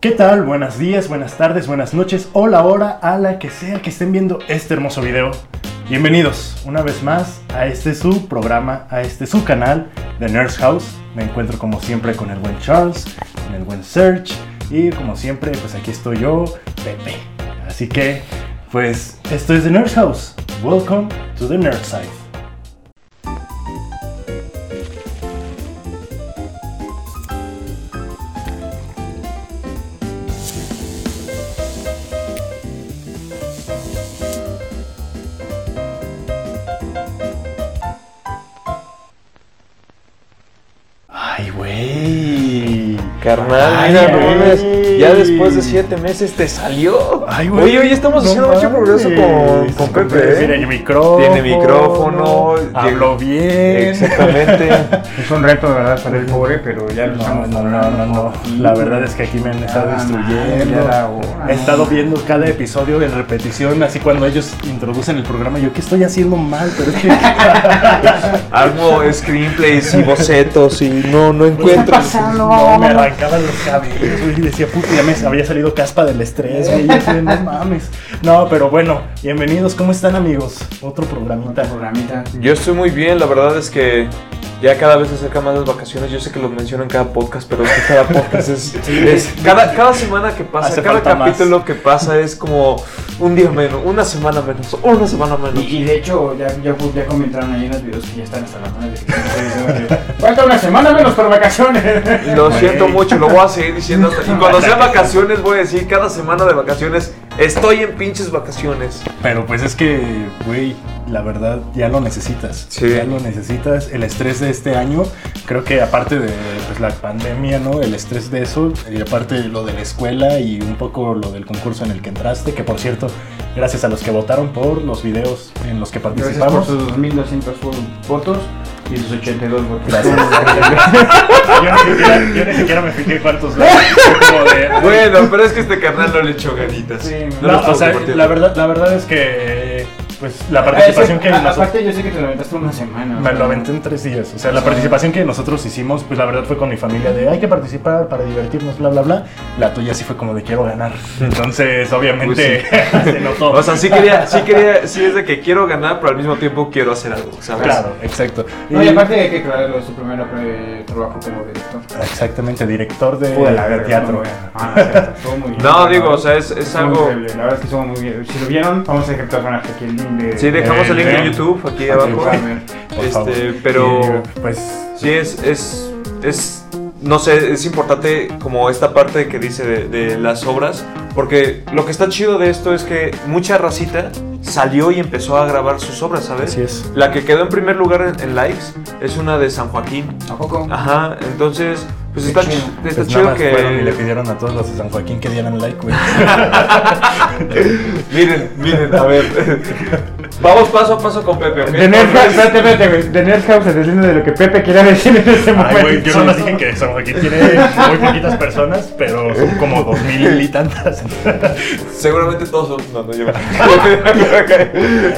¿Qué tal? Buenos días, buenas tardes, buenas noches o la hora a la que sea que estén viendo este hermoso video. Bienvenidos una vez más a este su programa, a este su canal de Nurse House. Me encuentro como siempre con el buen Charles, con el buen Serge y como siempre pues aquí estoy yo, Pepe. Así que pues esto es The Nurse House. Welcome to the Nerd Side. Carnal, Ay, mira, no mames, ya después de siete meses te salió. Ay, güey. Oye, hoy estamos No haciendo mucho progreso con, con Pepe. ¿eh? Tiene micrófono. Tiene micrófono. Habló bien. Exactamente. Es un reto, de verdad, para el pobre, pero ya lo No, estamos no, no, no, no. La verdad es que aquí me han estado Ah, destruyendo. He estado viendo cada episodio en repetición, así cuando ellos introducen el programa, yo, ¿qué estoy haciendo mal? Pero es que... Hago screenplays y bocetos y no, no encuentro. No, me arrancaban los cabellos, y decía, puta, ya me había salido caspa del estrés, güey, no mames. No, pero bueno, bienvenidos, ¿cómo están amigos? Otro programita. programita. Yo estoy muy bien, la verdad es que ya cada vez se acercan más las vacaciones. Yo sé que lo menciono en cada podcast, pero es que cada podcast es. es- cada, cada semana que pasa, Hace cada falta más. capítulo que pasa es como un día menos, una semana menos, una semana menos. Y, y de hecho, ya, ya, ya comentaron ahí en los videos que ya están hasta la madre. de Falta una semana menos por vacaciones. Lo siento mucho, lo voy a seguir diciendo hasta. Y cuando sean vacaciones, voy a decir cada semana de vacaciones, estoy en pinches vacaciones. Pero pues es que, güey, la verdad ya lo necesitas. Sí. Ya lo necesitas. El estrés de este año, creo que aparte de pues, la pandemia, ¿no? El estrés de eso, y aparte lo de la escuela y un poco lo del concurso en el que entraste, que por cierto, gracias a los que votaron por los videos en los que Gracias por participamos. sus 2200 votos y sus 82 votos. Gracias. yo, ni siquiera, yo ni siquiera me fijé cuántos Bueno, pero es que este carnal no le echó ganitas. Sí, No No, o sea, la verdad, la verdad es que pues la participación que A- nosotros Aparte, yo sé que te lo aventaste una semana. Me lo aventé en tres días. O sea, la participación que nosotros hicimos, pues la verdad fue con mi familia de hay que participar para divertirnos, bla, bla, bla. La tuya sí fue como de quiero ganar. Entonces, obviamente, se notó. O sea, sí quería, sí quería, sí es de que quiero ganar, pero al mismo tiempo quiero hacer algo, ¿sabes? Claro, exacto. No, y aparte hay que aclararlo, su primer trabajo como director. Exactamente, director de, la de teatro. Ah, no, es cierto, estuvo muy bien. No, digo, o sea, es, algo... increíble, La verdad es que estuvo muy bien. Si lo vieron, vamos a personaje aquí el link de. Sí, dejamos el link de YouTube aquí abajo. Este, favor. pero Y, pues sí es, es, es, no sé, es importante como esta parte que dice de, de las obras, porque lo que está chido de esto es que mucha racita salió y empezó a grabar sus obras, ¿sabes? así es. La que quedó en primer lugar en, en likes es una de San Joaquín. ¿A poco? Ajá, entonces, pues está, chido. ch- está Pues chido nada más que... fueron y le pidieron a todos los de San Joaquín que dieran like, güey. miren, miren, a ver. Vamos paso a paso con Pepe, ¿ok? De Nerd House, espérate, espérate, güey. Nerd House se deslinda de lo que Pepe quería decir en ese momento. Ay, güey, yo nomás dije que San Joaquín tiene muy poquitas personas, pero son como dos mil y tantas. Seguramente todos son... No, no, yo...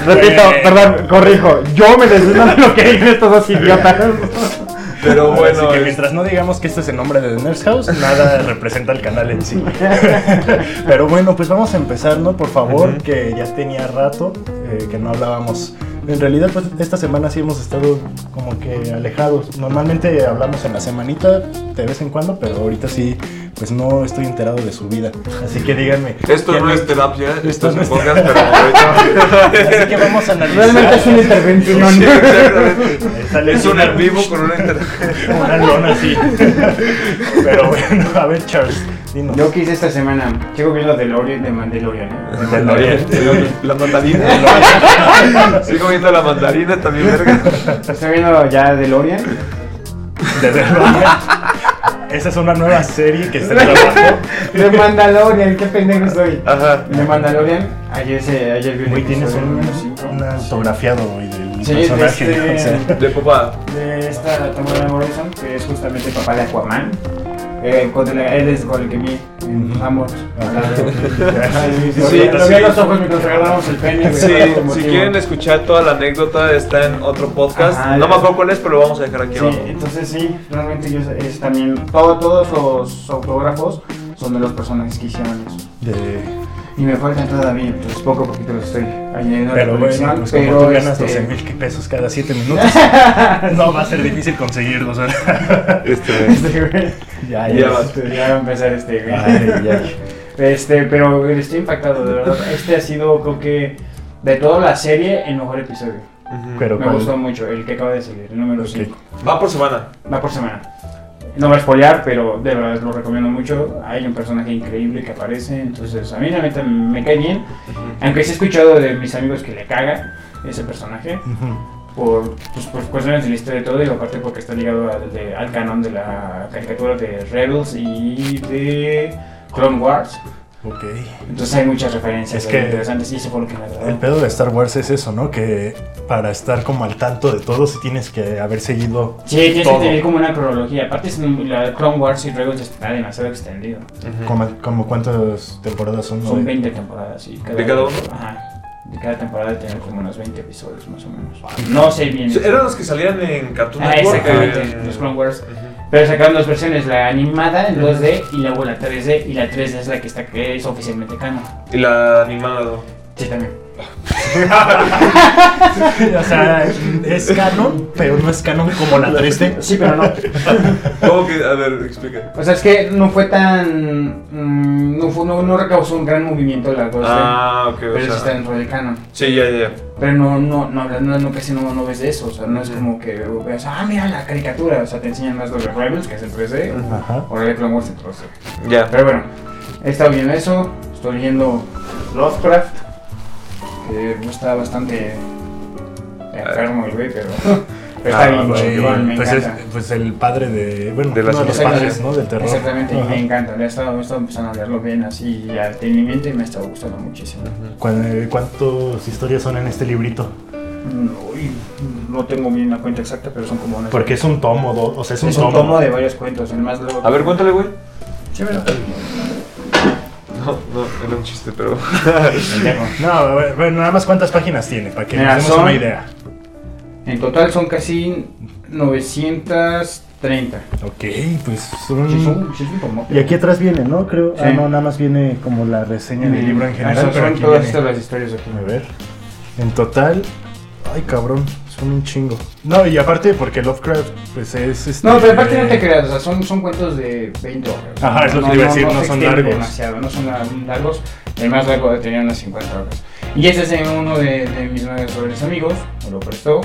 Repito, perdón, corrijo. Yo me deslindo de lo que dicen estos dos idiotas. Pero bueno, que es- mientras no digamos que este es el nombre de The Nurse House, nada representa el canal en sí. Pero bueno, pues vamos a empezar, ¿no? Por favor, que ya tenía rato eh, que no hablábamos. En realidad, pues esta semana sí hemos estado como que alejados. Normalmente hablamos en la semanita de vez en cuando, pero ahorita sí, pues no estoy enterado de su vida. Así que díganme. esto ¿qué no es terapia, esto es no es podcast, pero ahorita... Así que vamos a analizar. Realmente es una intervención. Sí, exactamente. Sale Es un en vivo con una inter... Una lona así. Pero bueno, a ver, Charles, dinos. Yo quise esta semana. Sigo viendo DeLorean de Mandalorian, ¿eh? De DeLorean. La mandarina. Sigo viendo la mandarina también, verga. Estoy viendo ya DeLorean. De DeLorean. Esa es una nueva serie que está en trabajo. De Mandalorian, qué pendejo soy. Ajá. De Mandalorian. Ayer, se, ayer vi un Güey, tienes un, un autografiado güey, del Sí, de personaje. este- o sea. De papá. de esta Tamara Morrison, que es justamente papá de Aquaman. Eh, con el- él es con el que Ujú. Amor. Sí, Sí, sí, lo vi a sí. los ojos mientras regalábamos el pene. Sí, si quieren escuchar toda la anécdota está en otro podcast. Ajá, no me acuerdo cuál es, pero lo vamos a dejar aquí Sí, abajo. entonces sí, realmente yo es también todo, todos los autógrafos son de los personajes que hicieron eso. De... Y me faltan todavía, entonces poco a poquito los estoy añadiendo a la Pero colección, bueno, pues como pero, tú ganas este, 12 mil pesos cada 7 minutos, no va a ser difícil conseguirlos. Este, este, güey, ya, Ya este, ya va a empezar este, güey. Ay, ya. Este, pero estoy impactado, de verdad. Este ha sido, creo que, de toda la serie, el mejor episodio. ujú. Pero Me ¿cuál? gustó mucho, el que acaba de salir, el número Ok. 5. Va por semana. Va por semana. No voy a spoilear, pero de verdad lo recomiendo mucho. Hay un personaje increíble que aparece, entonces a mí la neta me cae bien. Aunque sí he escuchado de mis amigos que le caga ese personaje por, pues, por cuestiones de la historia y todo, y aparte porque está ligado de- al canon de la caricatura de Rebels y de Clone Wars. Ok. Entonces hay muchas referencias Es que- interesantes y eso fue lo que me agradó. El pedo de Star Wars es eso, ¿no? Que para estar como al tanto de todo, sí tienes que haber seguido. Sí, tienes todo. que tener como una cronología. Aparte, es la Clone Wars y Rebels está demasiado extendido. Como, como cuántas temporadas son. Son ¿no? 20 temporadas. Y ¿De cada uno? Ajá. De cada temporada tiene como unos 20 episodios más o menos. No sé bien. Sí, Eran los que salían en Cartoon Ah, Network. exactamente, eh, los Clone Wars. ujú. Pero sacaron dos versiones, la animada en 2D y luego la 3D. Y la 3D es la que está que es oficialmente canon. Y la animada. Sí, también. o sea, es canon, pero no es canon como la 3D. Sí, pero no. ¿Cómo que? A ver, explica. O sea, es que no fue tan. mm, no, fue, no, no recausó un gran movimiento la 2D. Ah, ok, pero o sí está dentro del canon. Sí, ya, ya, ya. Pero no, no, no, no, no, casi no, no ves de eso. O sea, no es como que veas, ah, mira la caricatura. O sea, te enseñan más lo de Rebels, que es el 3D, Ajá. o de Clone Wars en 3D. Ya. Pero bueno, he estado viendo eso. Estoy leyendo Lovecraft, que está bastante enfermo el güey, pero está Ah, bien chingón, me pues, es, encanta. pues el padre de. Bueno, De las uno de los padres, ¿no? Del terror. Exactamente, y Ajá. me encanta. Le he estado, he estado empezando a leerlo bien así y al tenimiento y me ha estado gustando muchísimo. ¿Cuán- eh, ¿Cuántas historias son en este librito? No, no tengo bien la cuenta exacta, pero son como unas. Porque es un tomo, do- o sea, es un es tomo. un tomo de varios cuentos. El más luego. A ver, cuéntale, güey. Sí, me lo No, no, era un chiste, pero. No, bueno, nada más cuántas páginas tiene, para que Mira, nos demos son- una idea. En total son casi 930. Ok, pues son... Sí, son- sí. Y aquí atrás viene, ¿no? Creo. Ah, Sí. no, nada más viene como la reseña del libro en Ah, general, son- pero son todas viene- estas las historias aquí. A ver. En total. Ay, cabrón. Son un chingo. No, y aparte porque Lovecraft, pues es. Este, No, pero aparte no te creas, o sea, son, son cuentos de 20 horas. Ajá, es lo que iba a decir, no se son extienden largos. demasiado, no son la- largos. El más largo tenía unas 50 horas. Y ese es uno de, de mis mejores amigos, me lo prestó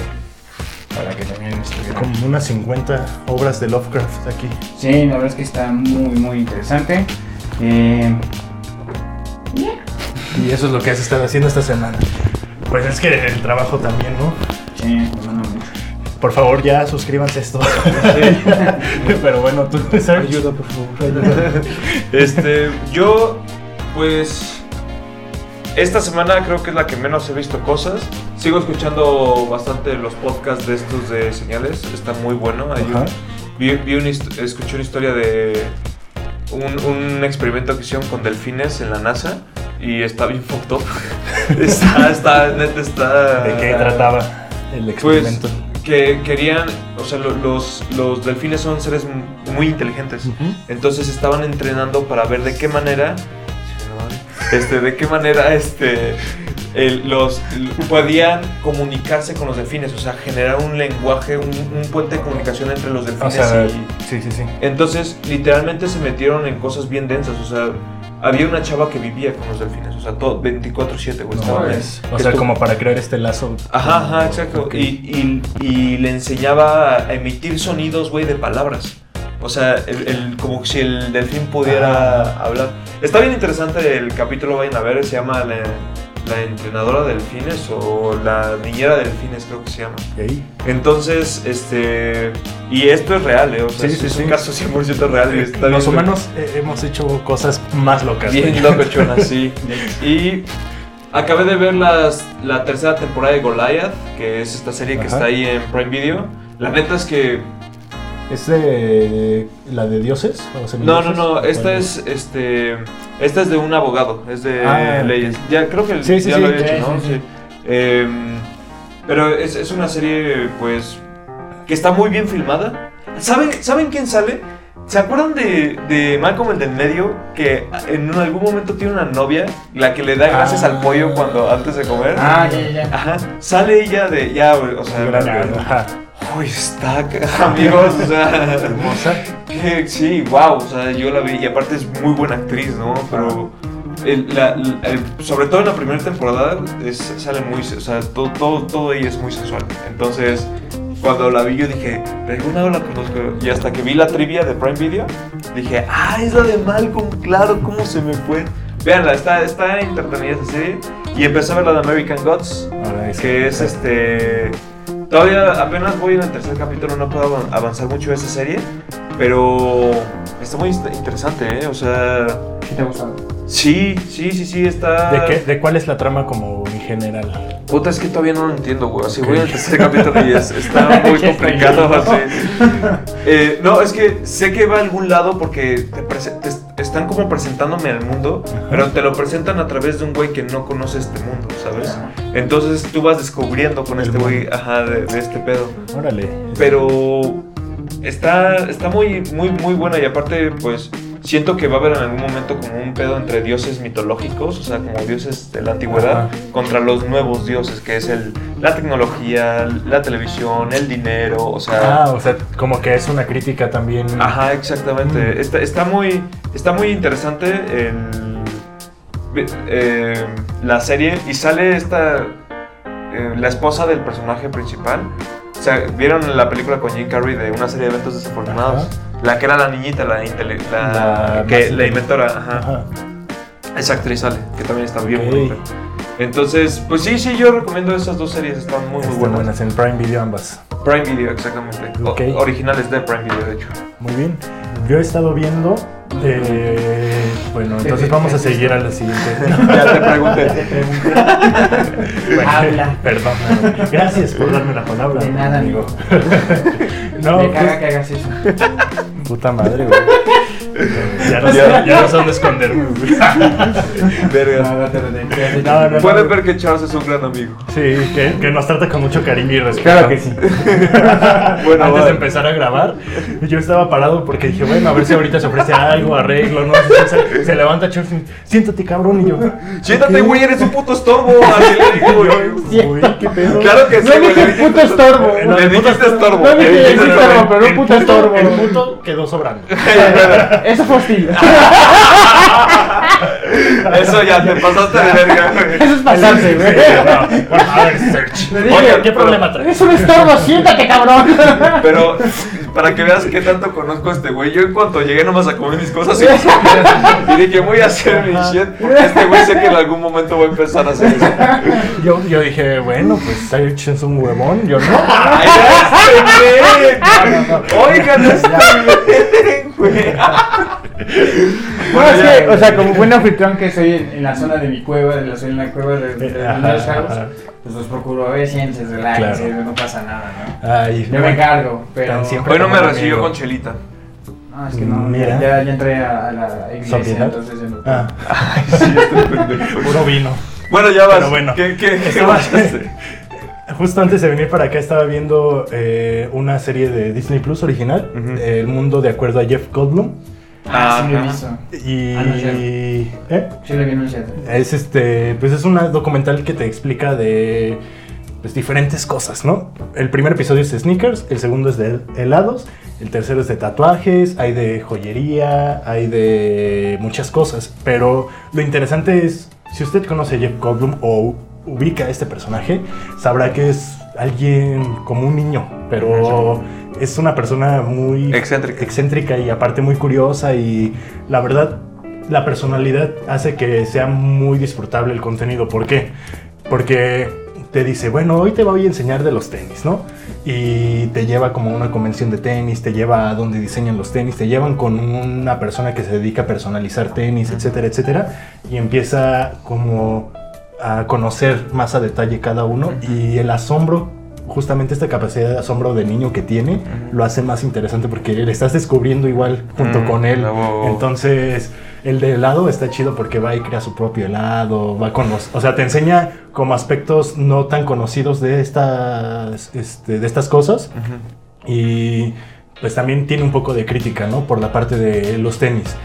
para que también estuviera. Como unas 50 obras de Lovecraft aquí. Sí, la verdad es que está muy, muy interesante. Eh, Y eso es lo que has estado haciendo esta semana. Pues es que el trabajo también, ¿no? sí, mucho. Por favor, ya suscríbanse a esto. Pero bueno, tú, Serge. Ayuda, por favor. Este, yo, pues, esta semana creo que es la que menos he visto cosas. Sigo escuchando bastante los podcasts de estos de señales. Está muy bueno. Hay un- vi, vi hist- escuché una historia de un, un experimento que hicieron con delfines en la NASA. Y está bien fucked up. está, está, neta, está. ¿De qué trataba el Pues experimento? que querían, o sea, lo- los, los delfines son seres muy inteligentes. Entonces estaban entrenando para ver de qué manera, este, de qué manera, este, el- los podían comunicarse con los delfines, o sea, generar un lenguaje, un, un puente de comunicación entre los O delfines sea, y sí, sí, sí. entonces literalmente se metieron en cosas bien densas, o sea, había una chava que vivía con los delfines, o sea, todo 24/7, güey, No, es- o sea, como para crear este lazo. Ajá, ajá, exacto. Y, y- y le enseñaba a emitir sonidos, güey, de palabras. O sea, el, el- como si el delfín pudiera Ah. hablar. Está bien interesante el capítulo, vayan a ver, se llama La, la entrenadora de delfines o La niñera de delfines, creo que se llama. Entonces, este... Y esto es real, ¿eh? O sea, Sí, es, sí, es sí. un caso 100% real. y está Los humanos eh, hemos hecho cosas más locas. Bien güey. locochona, sí. Y acabé de ver las, la tercera temporada de Goliath, que es esta serie que Ajá. está ahí en Prime Video. La neta es que. ¿Es de la de dioses? ¿O No, no, no. ¿O Esta es este. Esta es de un abogado, es de Ah, leyes. Ya creo que Sí, sí, ya sí. lo había hecho, Sí, ¿no? sí. Em, pero es, es una serie, pues. que está muy bien filmada. ¿Saben, ¿Saben quién sale? ¿Se acuerdan de, de Malcolm el del medio? Que en algún momento tiene una novia, la que le da gracias Ah. al pollo cuando antes de comer. Ah, ya, ya, ya. Ajá. Sale ella de. Ya, o sea. Grande. Uy, está. Amigos, o sea. Hermosa. que sí, wow. O sea, yo la vi. Y aparte es muy buena actriz, ¿no? Pero. el- la- el- sobre todo en la primera temporada es- sale muy. O sea, todo, todo, todo ella es muy sensual. Entonces. Cuando la vi yo dije, de algún lado la conozco. Y hasta que vi la trivia de Prime Video, dije, ah, es la de Malcolm, claro, ¿cómo se me fue? Veanla, está, está entretenida esa serie. Y empecé a ver la de American Gods, es- que es este... Todavía apenas voy en el tercer capítulo, no puedo avan- avanzar mucho de esa serie, pero está muy interesante, ¿eh? O sea, ¿Qué te ha gustado? sí, sí, sí, sí, está... ¿De, qué, ¿De cuál es la trama como en general? Puta, es que todavía no lo entiendo, güey. Así voy al tercer capítulo y es- está muy complicado. así. Eh, no, es que sé que va a algún lado porque te, te están como presentándome al mundo, pero te lo presentan a través de un güey que no conoce este mundo, ¿sabes? Entonces tú vas descubriendo con El este güey, ajá, de, de este pedo. Órale. Pero está, está muy, muy, muy buena y aparte, pues siento que va a haber en algún momento como un pedo entre dioses mitológicos, o sea, como dioses de la antigüedad, contra los nuevos dioses, que es el, la tecnología, la televisión, el dinero, o sea... Ah, o sea, como que es una crítica también. Ajá, exactamente. Mm. Está, está, muy, está muy interesante el, eh, la serie y sale esta, eh, la esposa del personaje principal. O sea, ¿vieron la película con Jim Carrey de una serie de eventos desafortunados? La que era la niñita, la, intele- la, La que, la inventora, ajá. Ajá. Esa actriz sale, que también está bien Ok. bonita. Entonces, pues sí, sí, yo recomiendo esas dos series, están muy, muy Están buenas. buenas en Prime Video ambas. Prime Video, exactamente. O- Ok. originales de Prime Video, de hecho. Muy bien. Yo he estado viendo. eh, bueno, entonces vamos a seguir a la siguiente. Ya te pregunté. Bueno, Habla. Perdón. Gracias por darme la palabra. De nada, amigo. No, Me pues, caga que hagas eso. Puta madre, güey. Ya no, sé, Ya. ya no güey. Vergas. No, no no. ver que Charles es un gran amigo. Sí, que, que nos trata con mucho cariño y respeto. Claro que sí. Bueno, Antes va. de empezar a grabar, yo estaba parado porque dije, bueno, a ver si ahorita se ofrece algo, arreglo, ¿no? Se, se levanta Charles y siéntate, cabrón, y yo. Siéntate, güey, eres un puto estorbo. Así le digo, güey. Uy, qué pedo. Claro que sí, No dije dije- puto estorbo. Le dijiste estorbo. No dije estorbo, pero un puto- estorbo. El puto quedó sobrando. Eso fue hostil. Eso ya, te pasaste de verga, güey. Eso es pasarse, güey. No, bueno, a ver, Search. Le dije, Oye, ¿qué pero- problema traes? Es un estorbo, siéntate, cabrón. Pero para que veas qué tanto conozco a este güey, yo en cuanto llegué nomás a comer mis cosas y, y dije, voy a hacer mi shit. Porque este güey sé que en algún momento voy a empezar a hacer eso. Yo, yo dije, bueno, pues Search es un huevón, yo no. ¡Ay, este güey! Oigan, este güey, güey. No, es que, o sea, como buen anfitrión que soy en, en la zona de mi cueva, de la, soy en la cueva de, de, de Ajá, Nurse House, pues los procuro, a ver, siéntense, relájense, Claro. no pasa nada, ¿no? Ay, Yo me encargo, pero... Hoy no me recibió con chelita. Ah, es que no, Mira. ya, ya entré a, a la iglesia, entonces ya no... Ah, Ay, sí, este puro vino. Bueno, ya vas. Pero bueno. ¿Qué, qué, qué Estaba- vas a hacer? Justo antes de venir para acá estaba viendo eh, una serie de Disney Plus original. El mundo de acuerdo a Jeff Goldblum. Ah, sí lo he Ajá. visto. Y Anunciado. ¿eh? Sí lo vi anunciado. es este, pues es un documental que te explica de pues, diferentes cosas, ¿no? El primer episodio es de sneakers, el segundo es de helados, el tercero es de tatuajes, hay de joyería, hay de muchas cosas, pero lo interesante es, si usted conoce a Jeff Goldblum o ubica a este personaje, sabrá que es alguien como un niño, pero es una persona muy Excéntrica. excéntrica y aparte muy curiosa y la verdad la personalidad hace que sea muy disfrutable el contenido. ¿Por qué? Porque te dice, bueno, hoy te voy a enseñar de los tenis, ¿no? Y te lleva como a una convención de tenis, te lleva a donde diseñan los tenis, te llevan con una persona que se dedica a personalizar tenis, etcétera, etcétera. Y empieza como a conocer más a detalle cada uno y el asombro justamente esta capacidad de asombro de niño que tiene lo hace más interesante porque le estás descubriendo igual junto Mm, con él. Entonces, el de helado está chido porque va y crea su propio helado, va con los, o sea, te enseña como aspectos no tan conocidos de estas este, de estas cosas y pues también tiene un poco de crítica, ¿no? Por la parte de los tenis.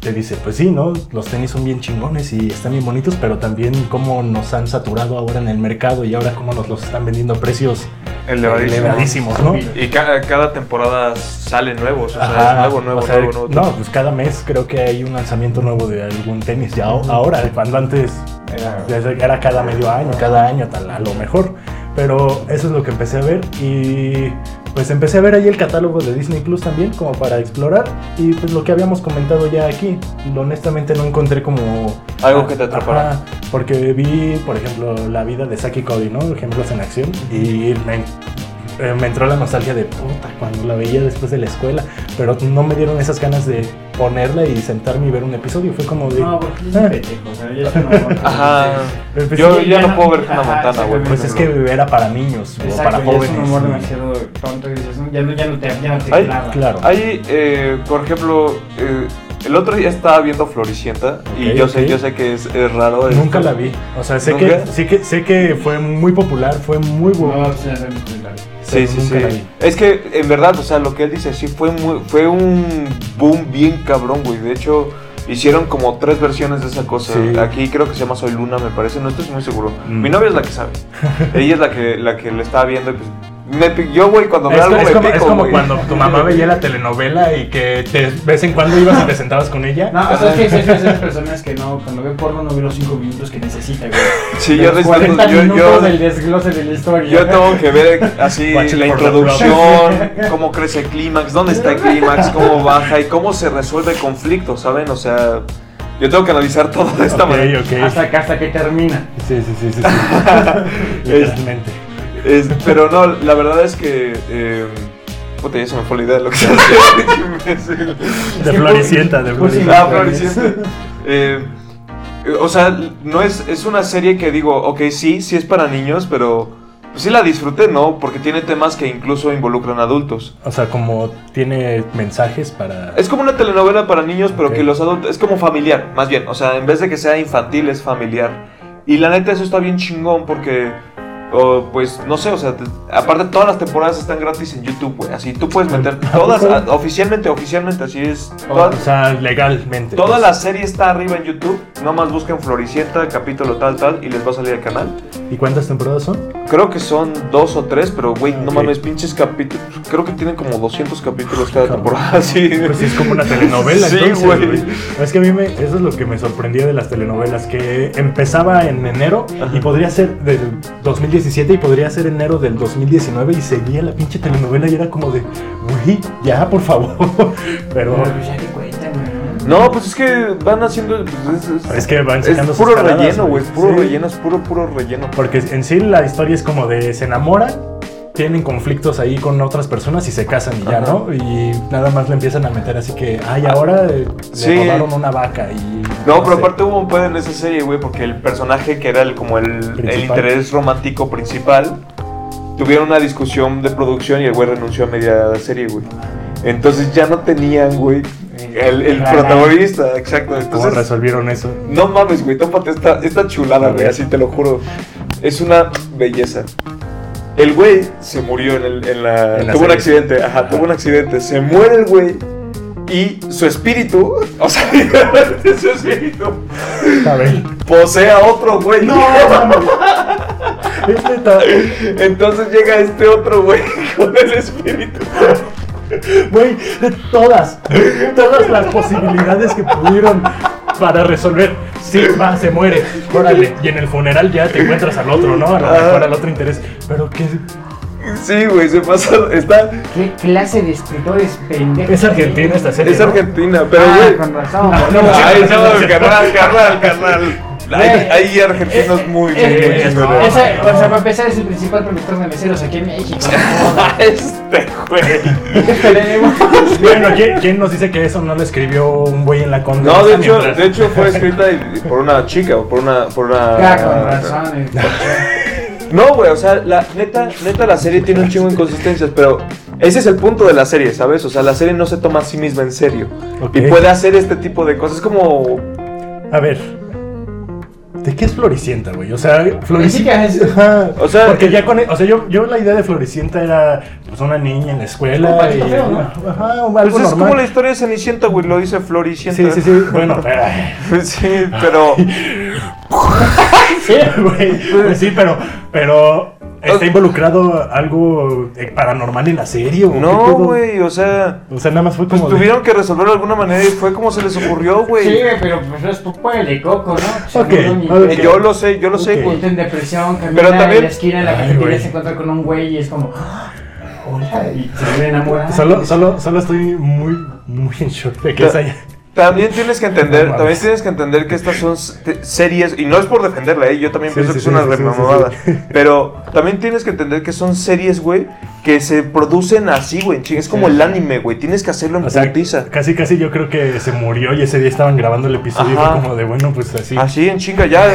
Te dice, pues sí, ¿no? Los tenis son bien chingones y están bien bonitos, pero también cómo nos han saturado ahora en el mercado y ahora cómo nos los están vendiendo a precios Elevadísimo. elevadísimos, ¿no? Y ca- cada temporada salen nuevos, o sea, es nuevo, nuevo, o sea, nuevo, nuevo. No, pues cada mes creo que hay un lanzamiento nuevo de algún tenis. Ya ahora, cuando antes Era- era cada medio año, cada año, tal, a lo mejor. Pero eso es lo que empecé a ver y pues empecé a ver ahí el catálogo de Disney Plus también como para explorar y pues lo que habíamos comentado ya aquí. Honestamente no encontré como... Algo que te atrapara. Ajá, porque vi, por ejemplo, la vida de Saki Cody, ¿no? Ejemplos en acción y me, eh, me entró la nostalgia de puta cuando la veía después de la escuela, pero no me dieron esas ganas de ponerla y sentarme y ver un episodio. Fue como de... No, porque es "Ah". un pendejo, o sea, ya. Ajá. Pues Yo sí, ya no puedo ver Hannah Montana, güey. Pues es que era para niños o para ya jóvenes. es un humor demasiado tonto y dices, "No, ya no, ya no te, ya no te Ay, clava". Claro. Hay, eh, por ejemplo, eh, el otro día estaba viendo Floricienta y yo sé, yo sé que es, es raro. es- Nunca la vi. O sea, sé ¿Nunca? que, sí que sé que fue muy popular, fue muy No, buena. Sí, sí, sí. Es que en verdad, o sea, lo que él dice, sí fue muy, fue un boom bien cabrón, güey. De hecho, hicieron como tres versiones de esa cosa. Sí. Aquí creo que se llama Soy Luna, me parece, no estoy muy seguro. Mm. Mi novia es la que sabe. Ella es la que, la que le estaba viendo y pues me yo, güey, cuando Es, veo algo es me como, es pico, como güey. cuando tu mamá veía la telenovela y que te de vez en cuando ibas y te sentabas con ella. No, o sea, es que es de esas personas que no, cuando ve porno no ve los 5 minutos que necesita, güey. Sí, De yo los necesito, 40 yo, yo, del desglose de la historia. yo tengo que ver así la introducción, cómo crece el clímax, dónde está el clímax, cómo baja y cómo se resuelve el conflicto, ¿saben? O sea, yo tengo que analizar todo de esta manera. ok. Hasta que, hasta que termina. Sí, sí, sí, sí. sí. Literalmente. Es- pero no, la verdad es que. Eh, puta, ya se me fue la idea de lo que se De Floricienta, de Pues sí, Floricienta. Ah, Floricienta. Eh, o sea, no es, es una serie que digo, ok, sí, sí es para niños, pero pues sí la disfruté, ¿no? Porque tiene temas que incluso involucran adultos. O sea, como tiene mensajes para. Es como una telenovela para niños, pero que los adultos. Es como familiar, más bien. O sea, en vez de que sea infantil, es familiar. Y la neta, eso está bien chingón porque. O, pues no sé, o sea, te- aparte todas las temporadas están gratis en YouTube, güey. Así tú puedes meter ¿A todas, a- oficialmente, oficialmente, así es. O sea, legalmente. Toda pues. la serie está arriba en YouTube. Nomás busquen Floricienta, capítulo tal, tal, y les va a salir el canal. ¿Y cuántas temporadas son? Creo que son dos o tres, pero güey, no mames, pinches capítulos. Creo que tienen como 200 capítulos cada temporada, sí. Pues sí, es como una telenovela, Sí, güey. Es que a mí me, eso es lo que me sorprendía de las telenovelas, que empezaba en enero y podría ser del 2017 y podría ser enero del 2019 y seguía la pinche telenovela y era como de, güey, ya, por favor. Pero pues. No, pues es que van haciendo. pues, es, Es que van es sacando sus puro relleno, güey. güey. Es puro Sí. relleno, es puro, puro relleno. porque en sí la historia es como de se enamoran, tienen conflictos ahí con otras personas y se casan y ya. ¿no? Y nada más le empiezan a meter así que, ay, ahora eh, Sí. le robaron una vaca y... No, pero sé. aparte hubo un pedo en esa serie, güey, porque el personaje que era el, como el, interés romántico principal, tuvieron una discusión de producción y el güey renunció a media serie, güey. Entonces ya no tenían, güey, el, el protagonista, exacto. ¿Cómo Entonces, resolvieron eso? no mames, güey, tópate esta, esta chulada, güey, así te lo juro. Es una belleza. El güey se murió en, el, en la... En la tuvo un accidente, ajá, Ajá. tuvo un accidente. Se muere el güey y su espíritu, o sea, su espíritu, A ver. posee a otro güey. No. Entonces llega este otro güey con el espíritu. Güey, de todas, todas las posibilidades que pudieron para resolver. Sí, va, se muere, órale. Y en el funeral ya te encuentras al otro, ¿no? A lo Ah. mejor al otro interés. Pero que Sí, güey, se pasa. Está. ¿Qué clase de escritores pendejos? es argentina esta serie. Es ¿no? argentina, pero Ah, güey. con razón. No, no, no, sí. carnal, carnal, carnal. Hay, hay argentinos muy, muy, Eh, muy eh, chingones. esa, o sea, para empezar, es el principal productor de meseros aquí en México. Este güey. Esperemos. Bueno, ¿quién, quién nos dice que eso no lo escribió un güey en la conda? No, de hecho, de hecho fue escrita por una chica o por una. Por una Ya, con razón. eh. No, güey, o sea, la neta, neta la serie tiene un chingo de inconsistencias, pero ese es el punto de la serie, ¿sabes? O sea, la serie no se toma a sí misma en serio y puede hacer este tipo de cosas. Es como A ver. ¿De qué es Floricienta, güey? O sea, Floricienta. Es-. O sea- porque ya con. O sea, yo, yo la idea de Floricienta era pues una niña en la escuela. Patito y, feo, ¿no? Ajá, algo Pues es normal. como la historia de Cenicienta, güey, lo dice Floricienta. Sí, sí, sí. Bueno, pero. sí, pero... Sí, güey. Pues sí, pero. Pero. ¿Está involucrado algo eh, paranormal en la serie? o No, güey, o sea... O sea, nada más fue Pues como. de- tuvieron que resolverlo de alguna manera y fue como se les ocurrió, güey. Sí, güey, pero pues es por de coco, ¿no? Ok, Seguro ni- ok. Y Yo lo sé, yo lo sé, Ok. güey. En depresión, camina Pero también- en la esquina de la cafetería se encuentra con un güey y es como... "Ah, Hola, y se vuelve enamorada. Solo, solo, solo estoy muy, muy en shock de que esa ya. También tienes que entender, No también tienes que entender que estas son series, y no es por defenderla, ¿eh? yo también Sí, pienso sí, que es una sí, remamada, pero también tienes que entender que son series, güey, que se producen así, güey, es como el anime, güey, tienes que hacerlo en O sea, putiza. casi casi yo creo que se murió y ese día estaban grabando el episodio y fue como de bueno, pues así. Así en chinga, ya,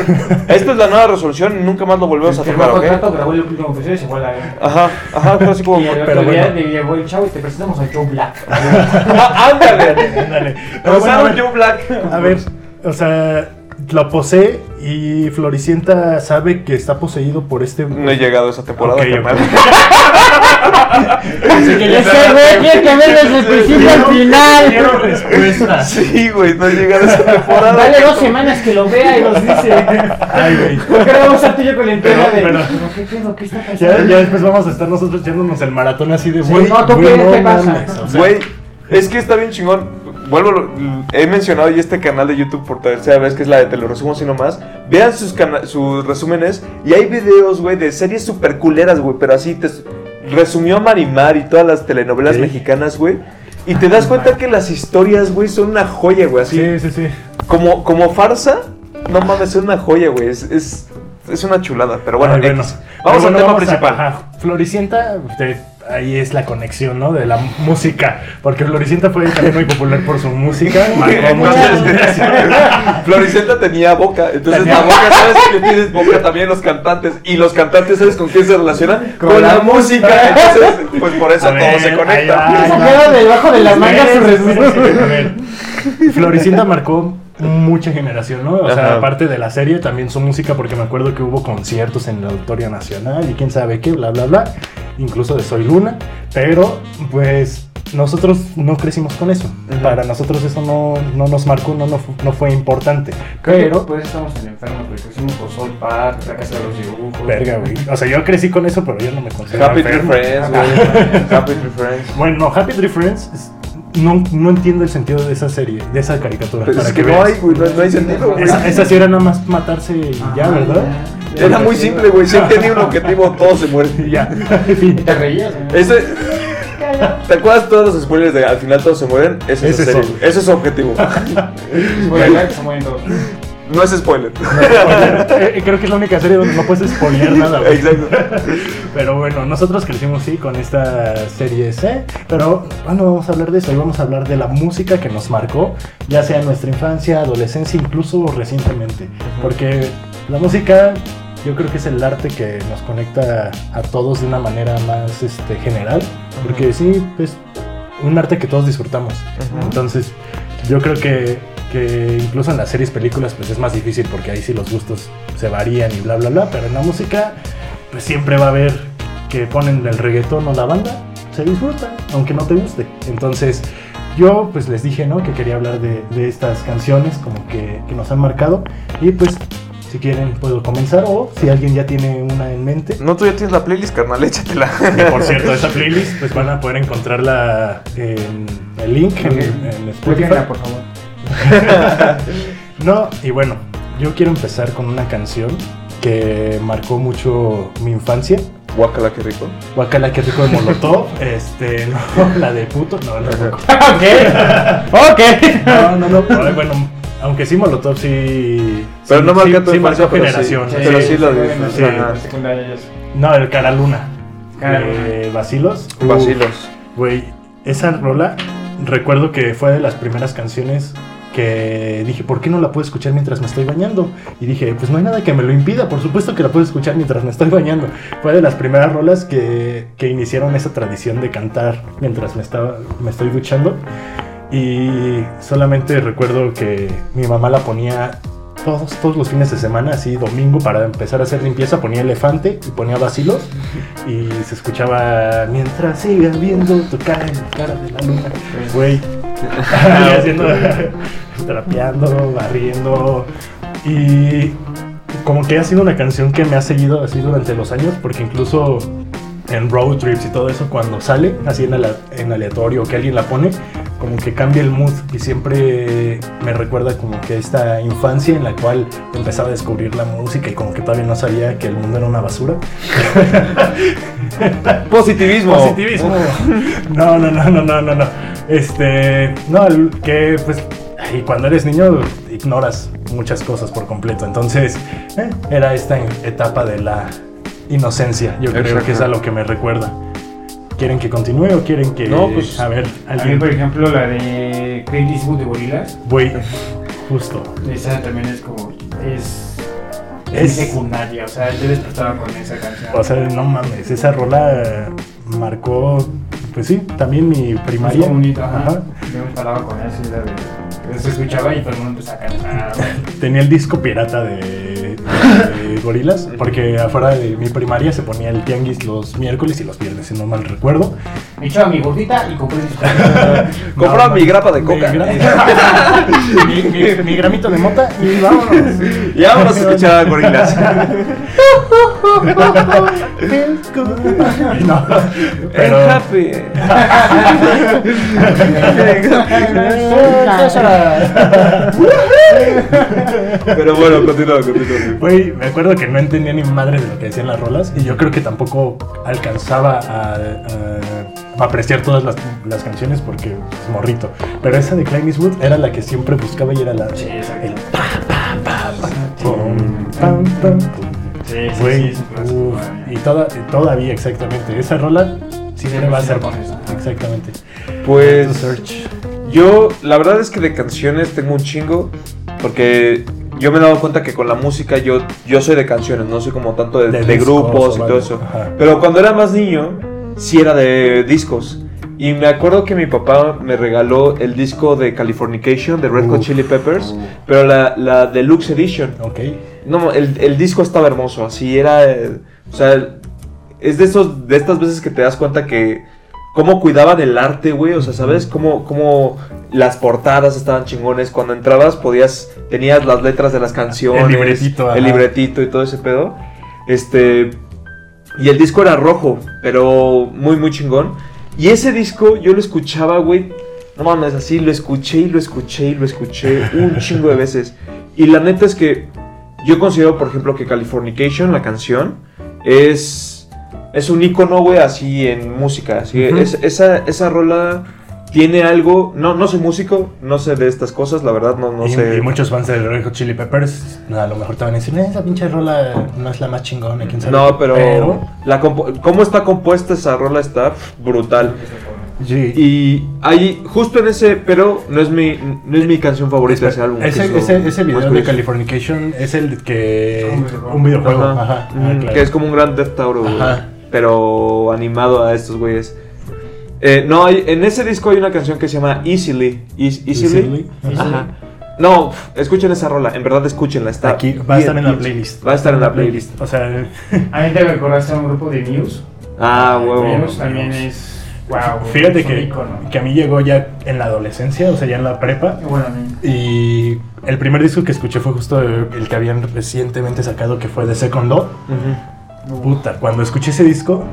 esta es la nueva resolución y nunca más lo volvemos a Firmó tocar, ¿ok? contrato, grabó el último episodio y se fue a la verga. Ajá, ajá, fue así como... Y el pero día bueno. le llegó el chavo y te presentamos a Joe Black. ¡Ah, ¡Ándale! Ándale. Pero bueno, a ver, Joe Black. a ver, o sea, lo posee y Floricienta sabe que está poseído por este. No he llegado a esa temporada, Ok, carnal. Ese güey tiene que ver desde el principio al final. Quiero respuesta. Sí, güey, no he llegado a esa temporada. Dale dos semanas que lo vea y nos dice. Ay, güey. ¿Por qué no vamos a estar tú y yo con la entrega de. Pero- "¿Pero ¿Qué pedo? ¿Qué está Ya, pasando? ya después vamos a estar nosotros echándonos el maratón así de Sí, güey. no, ¿tú qué no te pasa? mames, o sea, Güey, es que está bien chingón. Vuelvo, he mencionado ya este canal de YouTube por tercera vez, que es la de Te lo resumo así nomás. Vean sus, resúmenes y hay videos, güey, de series super culeras, güey, pero así te resumió Marimar y todas las telenovelas mexicanas, güey. Y te das cuenta que las historias, güey, son una joya, güey, así. Sí, sí, sí. Como, como farsa, no mames, es una joya, güey. Es, es, es una chulada, pero bueno, Ay, bueno. vamos Pero al tema vamos a- principal. ajá. Floricienta, usted- ahí es la conexión, ¿no? De la música. Porque Floricienta fue también muy popular por su música. Marcó muchas Floricienta tenía boca, entonces Tenía- la boca, ¿sabes que tienes boca también los cantantes? Y los cantantes, ¿sabes con quién se relacionan? Con Con, la la música. Entonces, pues por eso A todo se conecta. va, va. Sacaron debajo de la manga su. Floricienta marcó mucha generación, ¿no? O sea, aparte de la serie, también su música, porque me acuerdo que hubo conciertos en el Auditorio Nacional y quién sabe qué, bla, bla, bla. Incluso de Soy Luna. Pero, pues, nosotros no crecimos con eso. Para nosotros eso no, no nos marcó, no, no, no fue importante. Pero, pues estamos en enfermos, porque crecimos por Soul Park, la casa de los dibujos. verga, güey. O sea, yo crecí con eso, pero yo no me considero Happy Tree. Friends, güey. Happy Tree Friends. Bueno, no, Happy Tree Friends, es- no, no entiendo el sentido de esa serie, de esa caricatura. Pues para es que no hay, güey, no, no hay sentido, güey. Esa, esa sí era nada más matarse y ya, ¿verdad? Era muy simple, güey. Si tenía un objetivo, todos se mueren. Y ya. Te reías, güey. Ese, ¿Te acuerdas todos los spoilers de al final todos se mueren? Ese es, Ese. Ese es su objetivo. Por acá que se mueren todos. No es spoiler. Eh, Creo que es la única serie donde no puedes spoilear nada. güey. Exacto. Pero bueno, nosotros crecimos sí con esta serie C, pero bueno, vamos a hablar de eso y vamos a hablar de la música que nos marcó, ya sea en nuestra infancia, adolescencia, incluso recientemente. Porque la música yo creo que es el arte que nos conecta a todos de una manera más este, general, porque sí, es un arte que todos disfrutamos. Entonces, yo creo que, que incluso en las series, películas, pues es más difícil porque ahí sí los gustos se varían y bla, bla, bla. Pero en la música, pues siempre va a haber que ponen el reggaetón o la banda, se disfruta, aunque no te guste. Entonces, yo pues les dije, ¿no? Que quería hablar de, de estas canciones como que, que nos han marcado. Y pues, si quieren, puedo comenzar o si alguien ya tiene una en mente. No, tú ya tienes la playlist, carnal, échatela. Que, por cierto, esa playlist pues van a poder encontrarla en el link en, en Spotify. Por favor. No, y bueno, yo quiero empezar con una canción que marcó mucho mi infancia. Guacala, qué rico. Guacala, que rico de Molotov. este, no, la de puto, no, no, no. ok. Ok. No, no, no. bueno, aunque sí, Molotov sí. Pero sí- no marca sí- tu sí infancia, marcó pero generación. Sí, pero sí lo es- No, el Cara Luna. Cara de Vacilos. Uf, Vacilos. Güey, esa rola, recuerdo que fue de las primeras canciones que dije, ¿por qué no la puedo escuchar mientras me estoy bañando? Y dije, pues no hay nada que me lo impida, por supuesto que la puedo escuchar mientras me estoy bañando. Fue de las primeras rolas que, que iniciaron esa tradición de cantar mientras me, estaba, me estoy duchando. Y solamente recuerdo que mi mamá la ponía todos, todos los fines de semana, así domingo, para empezar a hacer limpieza, ponía elefante y ponía vacilos y se escuchaba mientras siga viendo tu cara en cara de la luna. Güey, y haciendo, trapeando, barriendo y como que ha sido una canción que me ha seguido así durante los años, porque incluso en road trips y todo eso, cuando sale así en, ala- en aleatorio o que alguien la pone, como que cambia el mood y siempre me recuerda como que esta infancia en la cual empezaba a descubrir la música y como que todavía no sabía que el mundo era una basura. Positivismo. Positivismo. No, no, no, no, no, no, no. Este, no, que pues y cuando eres niño ignoras muchas cosas por completo. Entonces, eh, era esta etapa de la inocencia. Yo creo que es a lo que me recuerda. ¿Quieren que continúe o quieren que No, pues, a ver, A mí, alguien por ejemplo, la de Clint Eastwood de Gorilas, Güey, justo. esa también es como. Es- Es secundaria, o sea, yo despertaba con esa canción. O sea, no mames, esa rola marcó pues sí, también mi Es primaria. como bonito, ajá. Ajá. Yo me con la de. que Se escuchaba y todo el mundo empezaba a cantar. Tenía el disco pirata de, de gorilas, porque afuera de mi primaria se ponía el tianguis los miércoles y los viernes, si no mal recuerdo. Me echaba mi gordita y compré el disco. Compraba No, mi grapa de mi coca. mi, mi- mi gramito de mota y vámonos. Y vámonos a escuchar a gorilas. No, Pero... pero. happy. Pero bueno, continúa, continúa. Güey, me acuerdo que no entendía ni madre de lo que decían las rolas y yo creo que tampoco alcanzaba a- a apreciar todas las, las canciones porque es morrito. Pero esa de Clint Eastwood era la que siempre buscaba y era la Sí, el pa pa pa pa pum, pam, pam, pum. Sí, sí, Güey, sí, clásico uf, y toda, todavía exactamente esa rola siempre Sí, va a sí ser exactamente. Pues Search. yo, la verdad es que de canciones tengo un chingo. Porque yo me he dado cuenta que con la música yo, yo soy de canciones, no soy como tanto de, De de discos grupos y o todo eso. ajá. Pero cuando era más niño, sí era de discos. Y me acuerdo que mi papá me regaló el disco de Californication de Red Hot. Chili Peppers, pero la, la Deluxe Edition. Ok. No, el, el disco estaba hermoso, así era. eh, o sea, es de, esos, de estas veces que te das cuenta que. Cómo cuidaban el arte, güey. O sea, ¿sabes? Cómo, cómo las portadas estaban chingones. Cuando entrabas podías. Tenías las letras de las canciones. El libretito, ajá. El libretito y todo ese pedo. Este. Y el disco era rojo, pero muy, muy chingón. Y ese disco yo lo escuchaba, güey. No mames, así lo escuché y lo escuché y lo escuché un chingo de veces. Y la neta es que yo considero, por ejemplo, que Californication, la canción, es, es un icono, güey, así en música. Así, es- esa, esa rola tiene algo. No, no soy músico, no sé de estas cosas, la verdad, no, no y, sé. y muchos fans de Red Hot Chili Peppers a lo mejor te van a decir, "Eh, esa pinche rola no es la más chingona, quién sabe. No, pero, Pero, la cómo está compuesta esa rola está brutal. sí. Y ahí, justo en ese, pero no es mi, no es mi canción favorita de ese álbum. ese, es ese, ese video de curioso. Californication es el que... Un videojuego. Ajá. ajá. Mm, ah, claro. Que es como un gran Death Tauro, güey, Ajá. pero animado a estos güeyes. Eh, no, hay, en ese disco hay una canción que se llama Easily. Eas- Easily. Easily, Ajá. No, escuchen esa rola, en verdad escúchenla. Está Aquí va a bien, estar en la playlist. Va a estar en la playlist. O sea, A mí te me recordaste a un grupo de Muse. Ah, huevo. Muse también es. Wow. fíjate es que, que a mí llegó ya en la adolescencia, o sea, ya en la prepa. Bueno. Y el primer disco que escuché fue justo el que habían recientemente sacado, que fue The Second Law. Puta, cuando escuché ese disco,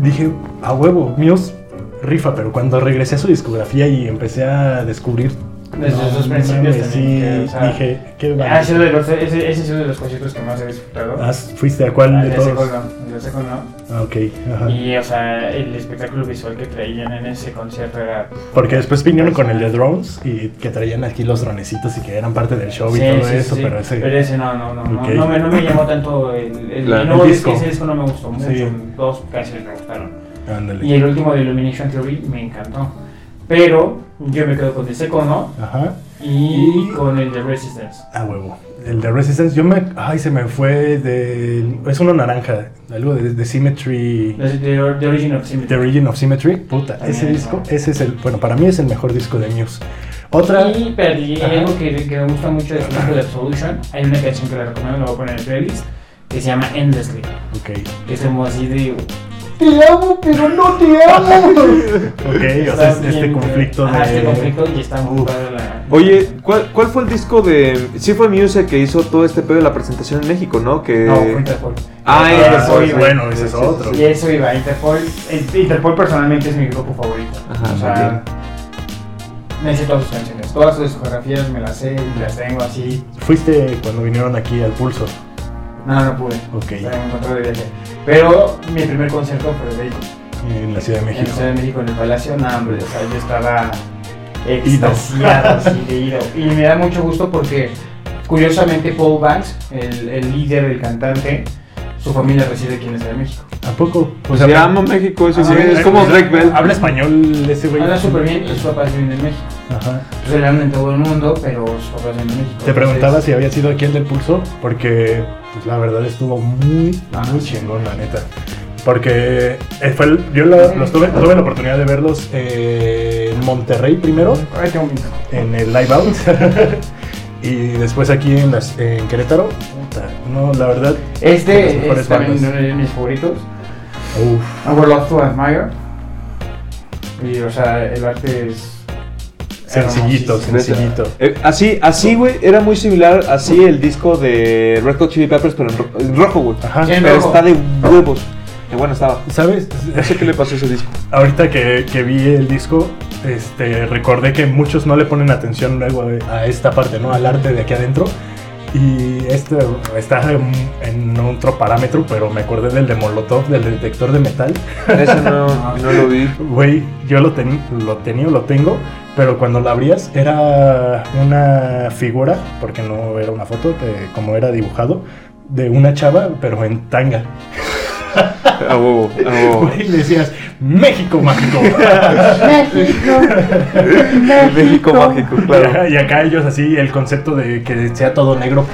dije, a huevo, Muse rifa, pero cuando regresé a su discografía y empecé a descubrir... Desde sus principios mames, también, sí, que, o sea, dije, qué bárbaro. sido de los, ese, ese ha sido de los conciertos que más he disfrutado. Ah, ¿Fuiste a cuál Ah, de todos? Second No, el Second No. Ah, ok, ajá. Y, o sea, el espectáculo visual que traían en ese concierto era. Porque después vinieron con el de drones y que traían aquí los dronecitos y que eran parte del show y Sí, todo sí, eso, sí. pero ese... no, no, no, no, Ok. no, me, no me llamó tanto el, el, La- el nuevo el disco. Ese disco no me gustó mucho. Sí. Dos canciones me gustaron. Ándale. Y el último de Illumination Theory me encantó. Pero yo me quedo con el Second No Ajá. y con el de Resistance. A huevo. El de Resistance, yo me... Ay, se me fue de... Es uno naranja, algo de, de Symmetry... The, the, The Origin of Symmetry. The Origin of Symmetry, puta, También ese es disco, bueno. ese es el, bueno, para mí es el mejor disco de Muse. Otra. Y, Ajá. algo que, que me gusta mucho de este disco de Absolution, hay una canción que la recomiendo, la voy a poner en el playlist, que se llama Endlessly. Ok. Que es como así de. Te amo, pero no te amo. Ok, o sea, este bien, conflicto ajá, de. Este conflicto y está muy padre la. Oye, ¿cuál, ¿cuál fue el disco de. Sí, fue Muse que hizo todo este pedo de la presentación en México, ¿no? Que. No, fue Interpol. Ah, Ah, Interpol, sí. bueno, ese es Sí, sí, otro. Y eso iba, Interpol. eh, Interpol personalmente es mi grupo favorito. Ajá, o sea, me sé todas sus canciones. Todas sus discografías me las sé y las tengo así. Fuiste cuando vinieron aquí al pulso. No, no pude. Ok. O sea, me encontré de viaje. Pero mi primer concierto fue de ellos. En la Ciudad de En México. la Ciudad de México, en el Palacio. No, hombre, o sea, yo estaba extasiado, así de ido. Y me da mucho gusto porque, curiosamente, Paul Banks, el, el líder, el cantante, su familia reside aquí en la Ciudad de México. ¿A poco? Pues se llama México, ese Ah, sí, es como Drake Bell. Habla español ese güey. Habla súper bien y sus papás viven en México. Ajá. Todo el mundo, pero viven en México. Te preguntaba si había sido aquí el del pulso, porque pues, la verdad estuvo muy, Ah, muy chingón, la neta. Porque eh, fue el- yo lo- los tuve, tuve la oportunidad de verlos eh, en Monterrey primero, Ay, qué bonito. en el Live Out, y después aquí en, las, en Querétaro. Puta, no, la verdad. Este es también uno de mis favoritos. Uf, Love to Admire. Y, o sea, el arte es. Sencillito, sencillito. Eh, así, así, güey, era muy similar, así el disco de Red Hot Chili Peppers, pero en, ro- en rojo, güey. Ajá. Sí, en Pero rojo. está de huevos. Qué bueno estaba. ¿Sabes? No sé qué le pasó a ese disco. Ahorita que, que vi el disco, este, recordé que muchos no le ponen atención luego a, a esta parte, ¿no? Al arte de aquí adentro. Y este está en, en otro parámetro, pero me acordé del de Molotov, del detector de metal. Ese no, no lo vi. Güey, yo lo, teni- lo tenía, lo tengo, pero cuando lo abrías era una figura, porque no era una foto, de- como era dibujado, de una chava, pero en tanga. A huevo, a huevo. Güey, decías, México mágico. México mágico, claro. Y acá ellos así, el concepto de que sea todo negro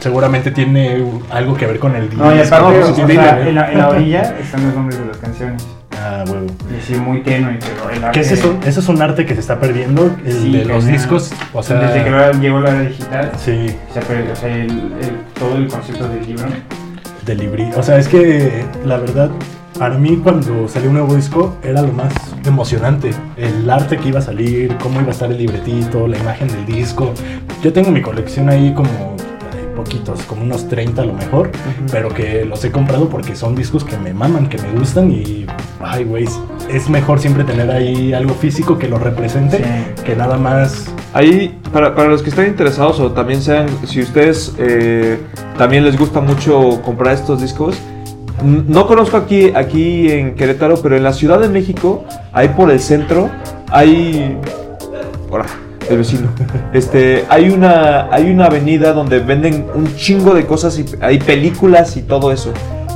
seguramente tiene algo que ver con el No, y disco. aparte, pues, o sea, en, la, en la orilla están los nombres de las canciones. Ah, huevo. Y sí, muy tenue, pero el arte. ¿Qué es eso? Eso es un arte que se está perdiendo, el Sí, de los discos, o sea... Desde que llegó la era digital, Sí, se perdió, o sea, el, el- todo el concepto del libro. De. O sea, es que la verdad, para mí cuando salió un nuevo disco era lo más emocionante. El arte que iba a salir, cómo iba a estar el libretito, la imagen del disco. Yo tengo mi colección ahí como eh, poquitos, como unos 30 a lo mejor, pero que los he comprado porque son discos que me maman, que me gustan y, ay, güey, es mejor siempre tener ahí algo físico que lo represente Sí. que nada más Ahí, para, para los que están interesados o también sean, si ustedes eh, también les gusta mucho comprar estos discos, no conozco aquí, aquí en Querétaro, pero en la Ciudad de México, ahí por el centro, hay... Hola, el vecino. Este, hay una, hay una avenida donde venden un chingo de cosas y hay películas y todo eso.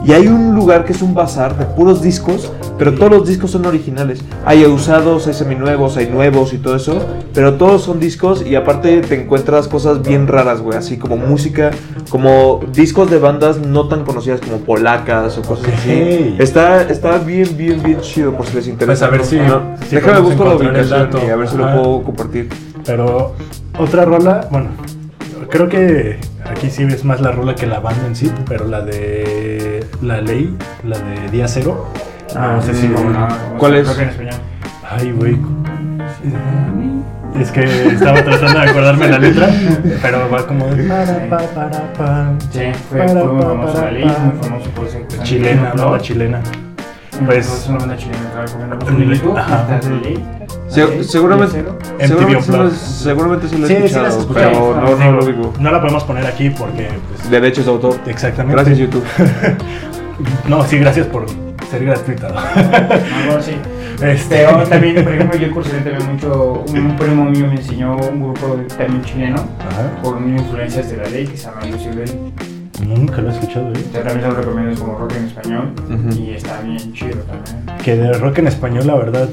Y hay un lugar que es un bazar de puros discos, pero todos los discos son originales. Hay usados, hay seminuevos, hay nuevos y todo eso, pero todos son discos y aparte te encuentras cosas bien raras, güey, así como música, como discos de bandas no tan conocidas como polacas o cosas así. Está, está bien, bien, bien chido por si les interesa. Pues a ver si- ¿no? si Déjame buscar la ubicación y a ver si lo puedo compartir. Pero otra rola, bueno, creo que aquí sí es más la rola que la banda en sí, pero la de La Ley, la de Día Cero. No sé si. ¿cuál creo es? que en español. Ay, güey. Es que estaba tratando de acordarme la letra, pero va como de. Para, pa, para, pa. Sí, fue, muy pa, famoso pa. muy famoso por ser Chilena, ¿no? La chilena. pues- seguramente-. Seguramente sí, lo, Unplugged. seguramente sí lo he Sí, sí escuchado, la has escuchado. pero no, no lo digo. No la podemos poner aquí porque. Pues, Derechos de autor. exactamente. Gracias YouTube. No, sí, gracias por ser gratuita. Algo así. Este, Pero también, por ejemplo, yo cursé también mucho. Un primo mío me enseñó un grupo también chileno Ajá. por influencias de la ley que se llama Lucio Bell. Nunca lo he escuchado, ¿eh? Yo también lo recomiendo es como rock en español y está bien chido también. Que de rock en español, la verdad,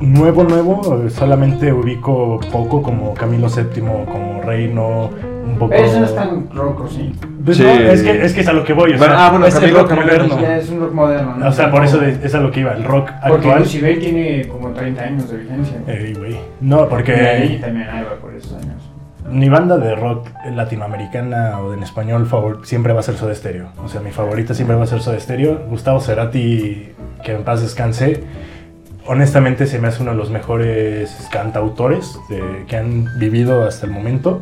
nuevo, nuevo, solamente ubico poco como Camilo VII, como Reino, un poco... Eso no es tan rock, ¿o sí? Pues Sí. no, es que, es que es a lo que voy, o Bueno, sea, ah, bueno, es el rock moderno. Es un rock moderno, ¿no? O sea, por eso de- es a lo que iba, el rock Porque actual. Lucibel tiene como 30 años de vigencia. Ey, güey. No, Y ahí porque también va por esos años. mi banda de rock latinoamericana o en español favor, siempre va a ser Soda Stereo. O sea, mi favorita siempre va a ser Soda Stereo. Gustavo Cerati, que en paz descanse, honestamente se me hace uno de los mejores cantautores de- que han vivido hasta el momento.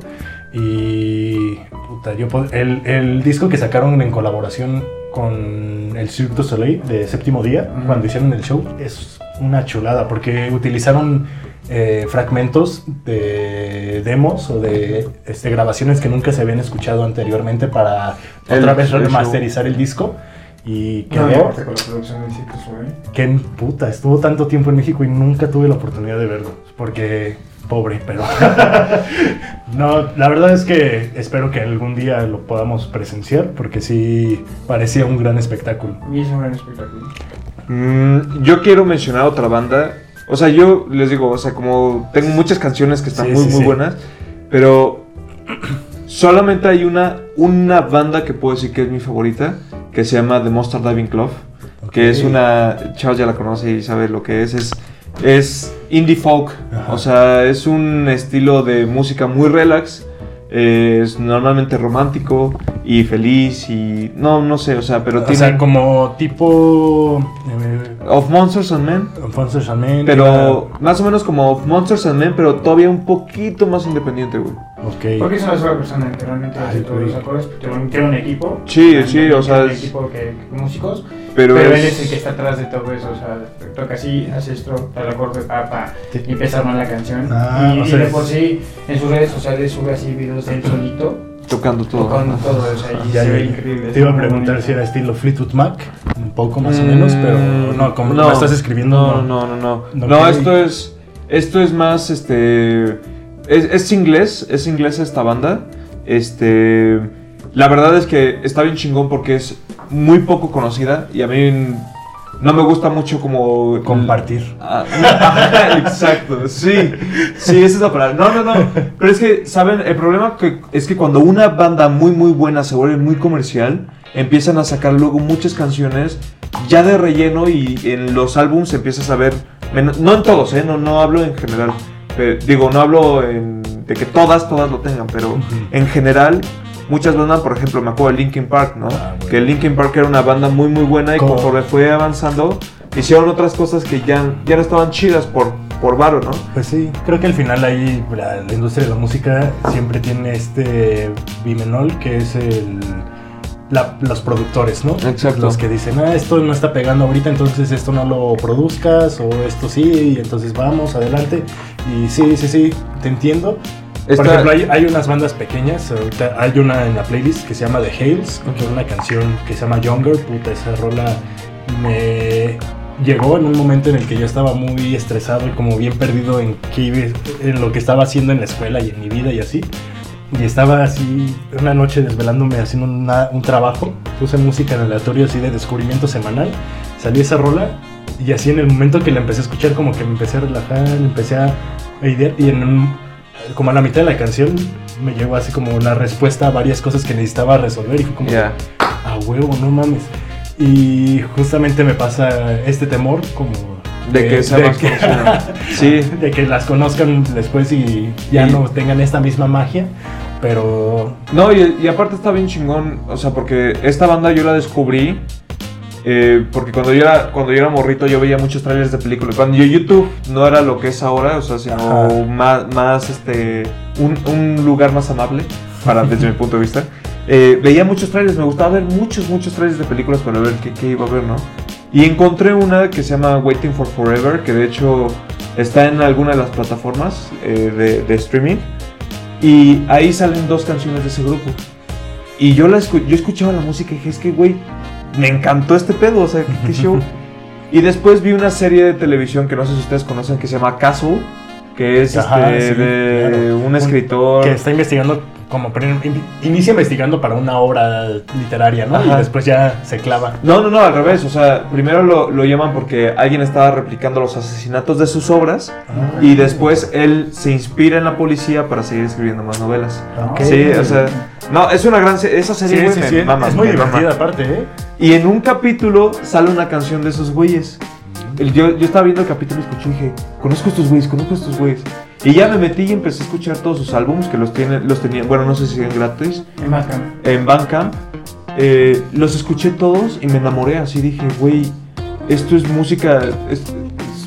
Y puta, yo el, el disco que sacaron en colaboración con el Cirque du Soleil de Séptimo Día, cuando hicieron el show, es una chulada porque utilizaron eh, fragmentos de demos o de este, grabaciones que nunca se habían escuchado anteriormente para El- otra vez el remasterizar el disco. Y No, quedó aparte con la producción del Circo Soleil. que puta, estuvo tanto tiempo en México y nunca tuve la oportunidad de verlo. Porque, pobre, pero. no, la verdad es que espero que algún día lo podamos presenciar, porque sí parecía un gran espectáculo. Y es un gran espectáculo. Mm, yo quiero mencionar otra banda. O sea, yo les digo, o sea, como tengo muchas canciones que están Sí, muy, sí, muy sí. buenas, pero solamente hay una, una banda que puedo decir que es mi favorita, que se llama The Monster Diving Club, que es una, Charles ya la conoce y sabe lo que es, es, es indie folk, Ajá. o sea, es un estilo de música muy relax, eh, es normalmente romántico y feliz y no, no sé, o sea, pero o tiene... sea, como tipo. Eh, Of Monsters and Men. Alfonso Chamén. Pero más o menos como Monsters and Men, pero todavía un poquito más independiente, güey. Ok. Porque es una sola persona que Ay, todos los acordes. Tiene un, equipo. Sí, sí, o sea, Un equipo que, músicos. Pero, Pero, él es- es el que está atrás de todo eso. O sea, toca así, hace esto, el acorde, pa, pa. Sí. Y empieza a armar la canción. Ah, y, o y sea, de es- por sí, en sus redes sociales sube así videos de él solito. tocando todo. Tocando todo eso. Y Ya, se ve increíble. Te iba a es preguntar bonito. si era estilo Fleetwood Mac, un poco más o Mm, menos, pero no, como lo estás escribiendo. No, no, no, no. No, No, esto es. Esto es más este. Es, es inglés, es inglés esta banda. Este. La verdad es que está bien chingón porque es muy poco conocida y a mí no me gusta mucho como. Compartir. Ah, ajá, exacto, sí, sí, esa es la palabra. No, no, no, pero es que, ¿saben? El problema que, es que cuando una banda muy, muy buena se vuelve muy comercial, empiezan a sacar luego muchas canciones ya de relleno y en los álbums empiezas a ver, no en todos, ¿eh? No, no hablo en general, pero, digo, no hablo en- de que todas, todas lo tengan, pero Ujú. en general... Muchas bandas, por ejemplo, me acuerdo de Linkin Park, ¿no? Ah, bueno. Que Linkin Park era una banda muy, muy buena y Como- conforme fue avanzando, hicieron otras cosas que ya, ya no estaban chidas por, por varo, ¿no? Pues sí, creo que al final ahí la, la industria de la música siempre tiene este bimenol que es el la- los productores, ¿no? Exacto. Los que dicen, ah, esto no está pegando ahorita, entonces esto no lo produzcas, o esto sí, y entonces vamos, adelante. Y sí, sí, sí, te entiendo. Por Esta- ejemplo, hay, hay unas bandas pequeñas, ahorita hay una en la playlist que se llama The Hales, que es una canción que se llama Younger, puta, esa rola me llegó en un momento en el que yo estaba muy estresado y como bien perdido en, qué en lo que estaba haciendo en la escuela y en mi vida y así. Y estaba así una noche desvelándome haciendo una- un trabajo, puse música en aleatorio así de descubrimiento semanal, salió esa rola y así en el momento que la empecé a escuchar como que me empecé a relajar, empecé a idear y en un- como a la mitad de la canción me llegó así como una respuesta a varias cosas que necesitaba resolver y fue como Ya. a huevo, no mames. Y justamente me pasa este temor como De que conocida. Sí. de que las conozcan después y ya no tengan esta misma magia, pero No, y, y aparte está bien chingón, o sea, porque esta banda yo la descubrí eh, porque cuando yo, era, cuando yo era morrito yo veía muchos trailers de películas. Cuando yo YouTube no era lo que es ahora, o sea, sino Ajá. más, más este, un, un lugar más amable, para, desde mi punto de vista. Eh, veía muchos trailers, me gustaba ver muchos, muchos trailers de películas para ver qué, qué iba a ver, ¿no? Y encontré una que se llama Waiting for Forever, que de hecho está en alguna de las plataformas eh, de, de streaming. Y ahí salen dos canciones de ese grupo. Y yo, la escu- yo escuchaba la música y dije, es que, güey, me encantó este pedo, o sea, qué, show. y después vi una serie de televisión que no sé si ustedes conocen, que se llama Castle, que es Ajá, este, sí, de claro. un escritor. que está investigando como inicia investigando para una obra literaria, ¿no? Ajá. Y después ya se clava. No, no, no, al revés. O sea, primero lo, lo llaman porque alguien estaba replicando los asesinatos de sus obras y después él se inspira en la policía para seguir escribiendo más novelas. Ok. Sí, o sea, no, es una gran se- esa serie güey, sí, me sí. mama, es muy me mama. divertida aparte, ¿eh? Y en un capítulo sale una canción de esos güeyes. El- yo, yo estaba viendo el capítulo y escuché y dije, conozco estos güeyes, conozco estos güeyes. Y ya me metí y empecé a escuchar todos sus álbumes que los tiene, los tenía, bueno, no sé si siguen gratis, En Macam. en Bandcamp. Eh, los escuché todos y me enamoré, así dije, güey, esto es música, es-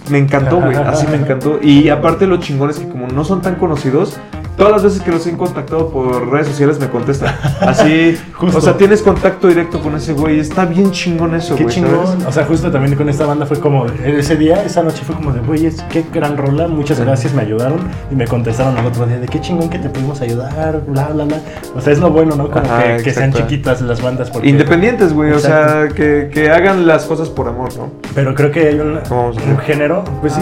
me encantó, güey, así me encantó. Y aparte lo chingón es que como no son tan conocidos, todas las veces que los he contactado por redes sociales me contestan. Así, Justo. o sea, tienes contacto directo con ese güey, está bien chingón eso, Qué güey. chingón. ¿sabes? O sea, justo también con esta banda fue como, ese día, esa noche fue como de, güey, es- qué gran rola, muchas gracias, me ayudaron. Y me contestaron al otro día de, qué chingón que te pudimos ayudar, bla, bla, bla. O sea, es lo bueno, ¿no? Como Ajá, que, que sean chiquitas las bandas. Porque, Independientes, güey, o sea, que, que hagan las cosas por amor, ¿no? Pero creo que hay un, género, pues sí,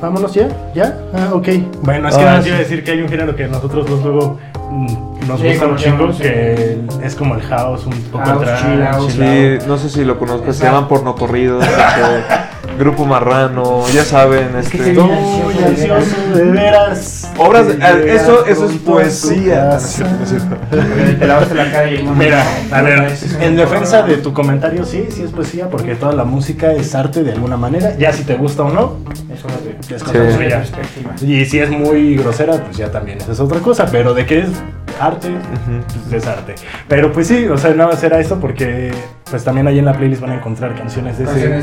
vámonos ya, ya, ah, ok. Bueno, es que Ah, nada más sí. iba a decir que hay un género que nosotros dos luego mm, nos Sí, gusta un chingo, conocemos, sí. que es como el house, un poco House, atrás. Sí, no sé si lo conozco, se llaman porno corridos, este, grupo marrano, ya saben, este. Estoy ansioso, de veras. Obras, de llegar eso, eso es poesía. tu No, no es cierto, no es cierto. Porque Te lavaste la cara y Mira, a ver, en defensa de tu comentario, sí, sí es poesía, porque toda la música es arte de alguna manera, ya si te gusta o no, Eso es cosa perspectiva. Y si es muy grosera, pues ya también esa es otra cosa, pero de que es arte, pues es arte. Pero pues sí, o sea, nada más era eso porque pues también ahí en la playlist van a encontrar canciones de ese...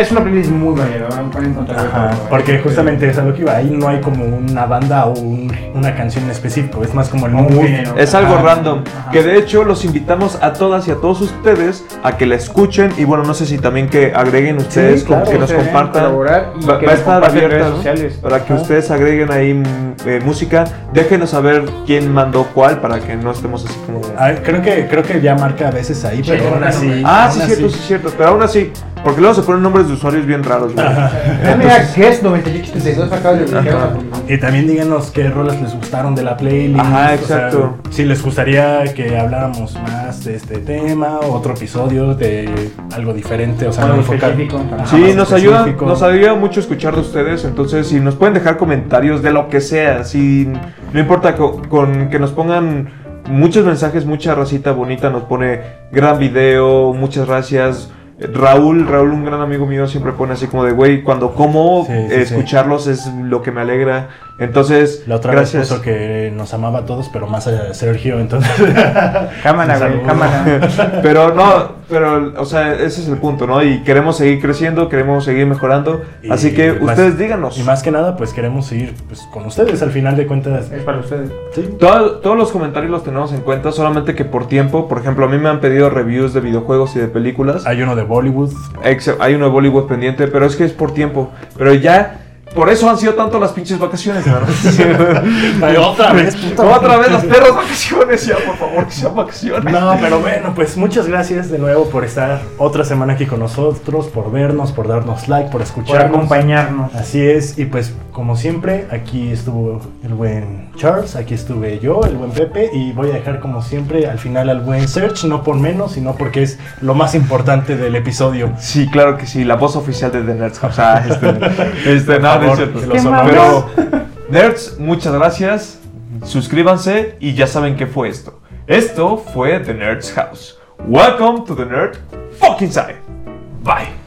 Es una playlist muy variada, van- pueden encontrar de Ajá, todo, ¿eh? porque justamente es a lo que iba, ahí no hay como una banda o un- una canción en específico, es más como el mood. Es algo Ajá. random. Ajá. Que de hecho los invitamos a todas y a todos ustedes a que la escuchen. Y bueno, no sé si también que agreguen ustedes, Sí, claro, que nos compartan. y Va, que va a estar abierta redes ¿no? sociales. para que Ajá. ustedes agreguen ahí mm, eh, música. Déjenos saber quién mandó cuál para que no estemos así como. Ah, creo que creo que ya marca a veces ahí, Sí, pero aún marca así. Ah, aún sí, cierto, sí, cierto. Pero aún así, porque luego se ponen nombres de usuarios bien raros, güey. Ah, mira, Guest 9832 acaba de publicar. Y también díganos qué rolas les gustaron de la playlist. Ajá, o sea, exacto. si les gustaría que habláramos más de este tema, otro episodio de algo diferente, o sea, Algo no enfocar- Sí, nos ayuda, nos ayuda mucho escuchar de ustedes, entonces si nos pueden dejar comentarios de lo que sea, si no importa co- con, que nos pongan muchos mensajes, mucha racita bonita, nos pone gran video, muchas gracias. Raúl, Raúl, un gran amigo mío, siempre pone así como de, güey, cuando como, Sí, sí, sí. escucharlos es lo que me alegra. Entonces, La otra gracias. vez puso que nos amaba a todos, pero más a Sergio, entonces. Cámara, güey, cámara. Pero no, pero, o sea, ese es el punto, ¿no? Y queremos seguir creciendo, queremos seguir mejorando. Y así que más- ustedes díganos. Y más que nada, pues queremos seguir pues, con ustedes al final de cuentas. Es para ustedes. Sí. Todo- todos los comentarios los tenemos en cuenta, solamente que por tiempo, por ejemplo, a mí me han pedido reviews de videojuegos y de películas. Hay uno de Bollywood. Hay uno de Bollywood pendiente, pero es que es por tiempo. Pero ya, por eso han sido tanto las pinches vacaciones. Ay, otra vez, puta Otra vez las perras vacaciones, ya, por favor, que sean vacaciones. No, pero bueno, pues muchas gracias de nuevo por estar otra semana aquí con nosotros, por vernos, por darnos like, por Por escucharnos. acompañarnos. Así es, y pues como siempre, aquí estuvo el buen Charles, aquí estuve yo, el buen Pepe, y voy a dejar como siempre al final al buen Search, no por menos, sino porque es lo más importante del episodio. Sí, claro que sí, la voz oficial de The Nerds. O sea, este, este, Por no, no es favor, cierto. que lo sonamos. Pero, Nerds, muchas gracias. Suscríbanse y ya saben qué fue esto. Esto fue The Nerds House. Welcome to The Nerd Fucking Side. Bye.